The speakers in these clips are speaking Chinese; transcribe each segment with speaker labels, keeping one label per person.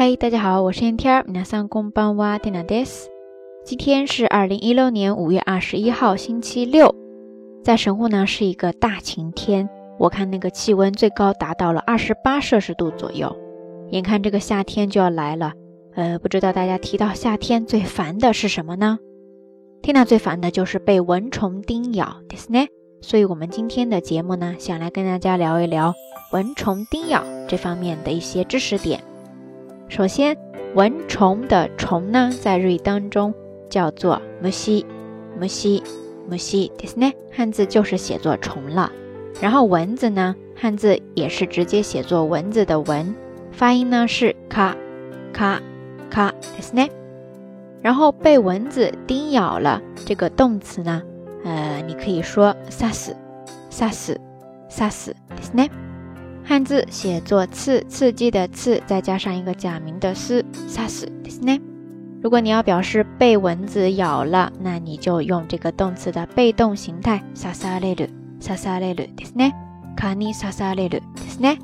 Speaker 1: 嗨，大家好，我是天天。皆さんこんばんは、テナです。今天是二零一六年五月二十一号，星期六。在神户呢，是一个大晴天。我看那个气温最高达到了二十八摄氏度左右。眼看这个夏天就要来了，呃，不知道大家提到夏天最烦的是什么呢？天娜最烦的就是被蚊虫叮咬，对不对？所以，我们今天的节目呢，想来跟大家聊一聊蚊虫叮咬这方面的一些知识点。 首先，蚊虫的虫呢，在日语当中叫做“木西”，木西，木西，对不对？汉字就是写作虫了。然后蚊子呢，汉字也是直接写作蚊子的蚊，发音呢是卡卡卡，对不对？然后被蚊子叮咬了，这个动词呢，呃，你可以说“杀死”，“杀死”，“杀死”，对不对？汉字写作刺，刺激的刺，再加上一个假名的斯，杀死，ですね。如果你要表示被蚊子咬了，那你就用这个动词的被动形态，刺される，刺されるですね。蚊に刺されるですね。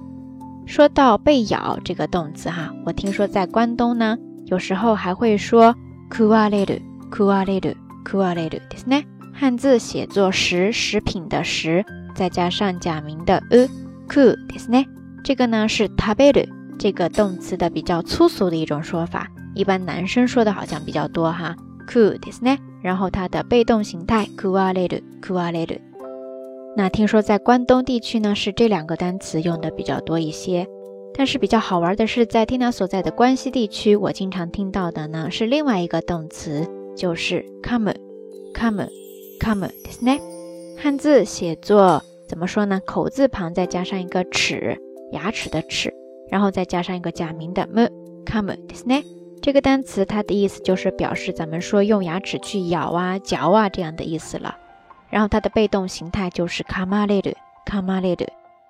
Speaker 1: 说到被咬这个动词哈，我听说在关东呢，有时候还会说食われる，食われる，食われるですね。汉字写作食，食品的食，再加上假名的う。 cool ですね，这个呢是食べる这个动词的比较粗俗的一种说法，一般男生说的好像比较多哈。cool ですね，然后它的被动形态食われる、食われる。那听说在关东地区呢是这两个单词用的比较多一些，但是比较好玩的是在 Tina 所在的关西地区，我经常听到的呢是另外一个动词，就是 come、come、come ですね，汉字写作。 怎么说呢？口字旁再加上一个齿，牙齿的齿，然后再加上一个假名的 m，come，ですね。这个单词它的意思就是表示咱们说用牙齿去咬啊、嚼啊这样的意思了。然后它的被动形态就是噛まれる、噛まれる、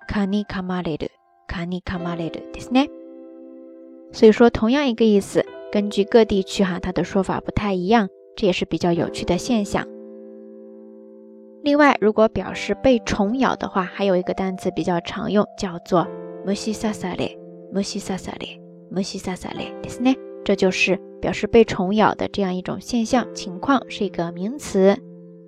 Speaker 1: 噛に噛まれる、噛に噛まれるですね。所以说同样一个意思，根据各地区哈，它的说法不太一样，这也是比较有趣的现象。 另外，如果表示被虫咬的话，还有一个单词比较常用，叫做“ムシササレ”，ムシササレ，ムシササレ，ですね。这就是表示被虫咬的这样一种现象情况，是一个名词。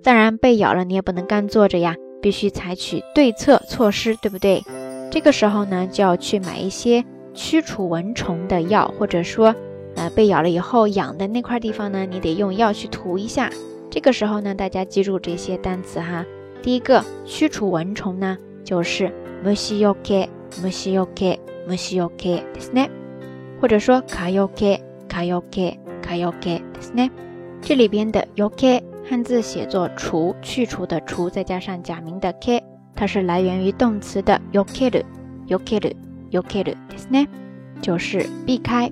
Speaker 1: 当然，被咬了你也不能干坐着呀，必须采取对策措施，对不对？这个时候呢，就要去买一些驱除蚊虫的药，或者说，呃，被咬了以后痒的那块地方呢，你得用药去涂一下。 这个时候呢，大家记住这些单词哈。第一个驱除蚊虫呢，就是ムシヨケ、ムシヨケ、ムシヨケですね。或者说カヨケ、カヨケ、カヨケですね。这里边的ヨケ汉字写作除，去除的除，再加上假名的ケ，它是来源于动词的ヨケル、ヨケル、ヨケルですね，就是避开。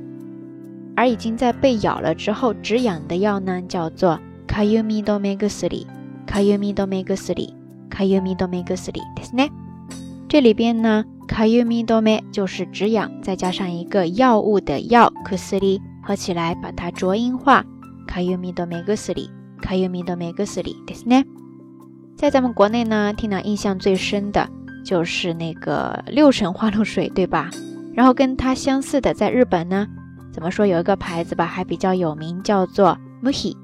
Speaker 1: 而已经在被咬了之后止痒的药呢，叫做。 かゆみ止め薬、かゆみ止め薬、かゆみ止め薬ですね。这里边呢，かゆみ止め就是止痒，再加上一个药物的药薬，合起来把它浊音化，かゆみ止め薬、かゆみ止め薬ですね。在咱们国内呢，听到印象最深的就是那个六神花露水，对吧？然后跟它相似的，在日本呢，怎么说有一个牌子吧，还比较有名，叫做 Muhi。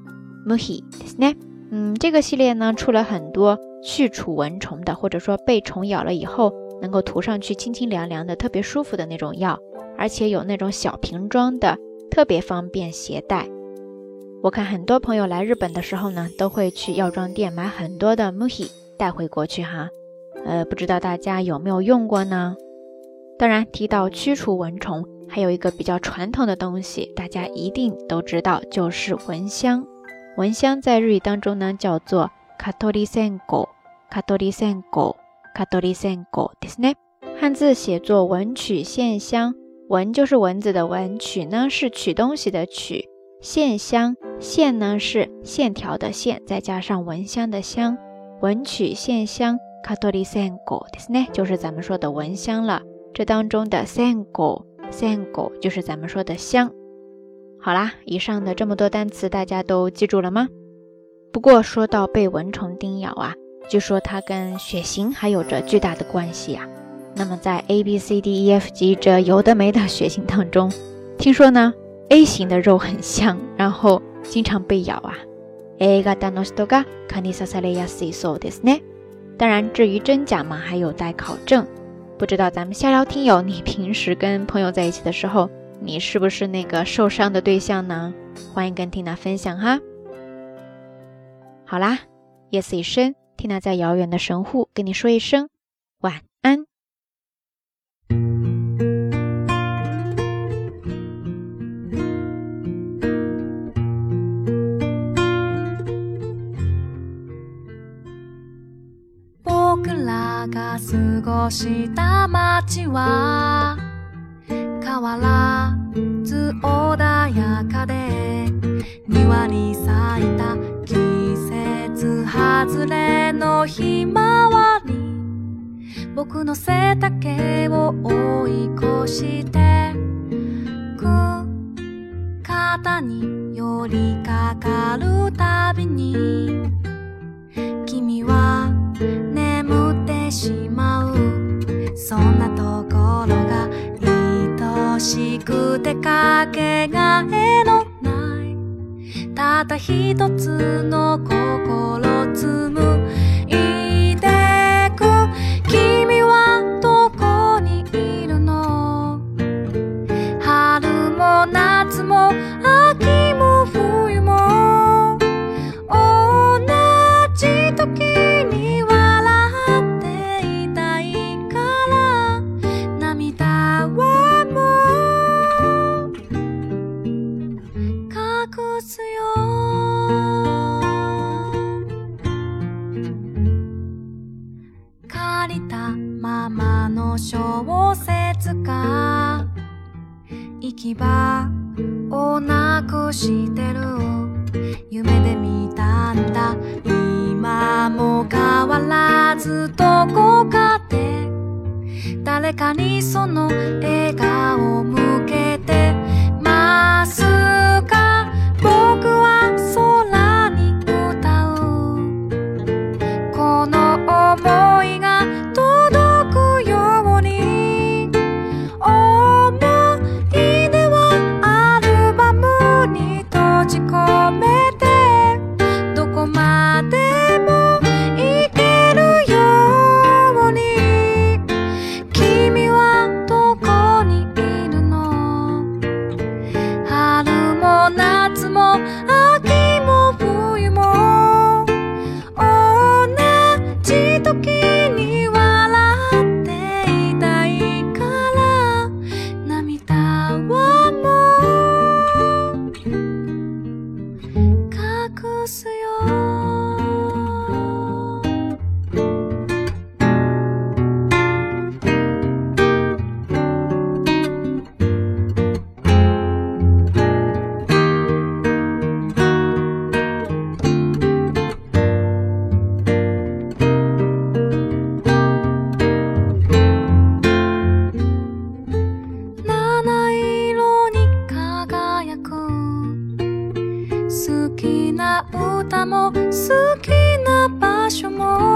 Speaker 1: Muhi ですね。嗯，这个系列呢出了很多去除蚊虫的，或者说被虫咬了以后能够涂上去清清凉凉的，特别舒服的那种药，而且有那种小瓶装的，特别方便携带。我看很多朋友来日本的时候呢，都会去药妆店买很多的 Muhi 带回国去哈。呃，不知道大家有没有用过呢？当然，提到驱除蚊虫，还有一个比较传统的东西，大家一定都知道，就是蚊香。 蚊香在日语当中呢叫做カトリセンゴ，カトリセンゴ，カトリセンゴですね。汉字写作文曲线香，文就是蚊子的文，曲呢是取东西的取，线香线呢是线条的线，再加上蚊香的香，文曲线香カトリセンゴですね，就是咱们说的蚊香了。这当中的センゴ，センゴ就是咱们说的香。 好啦，以上的这么多单词大家都记住了吗？不过说到被蚊虫叮咬啊，据说它跟血型还有着巨大的关系呀。那么在 A B C D E F G 这有的没的血型当中， 听说呢，A 型的肉很香，然后经常被咬啊。A 型の人が蚊に刺されやすいそうですね。当然，至于真假嘛，还有待考证。不知道咱们下聊听友，你平时跟朋友在一起的时候， 你是不是那个受伤的对象呢？欢迎跟缇娜分享哈。好啦，夜色已深，缇娜在遥远的神户跟你说一声晚安。
Speaker 2: が過ごした街は変 わらず穏やかで庭に咲いた季節外れのひまわり。僕の背丈を追い越してく肩に寄りかかるたびに君は眠ってしまう。そんな愛しくてかけがえのない。ただ一つの声が行き場をなくしてる夢で見たんだ。今も変わらずどこかで。誰かにその笑顔を向けて。歌も好きな場所も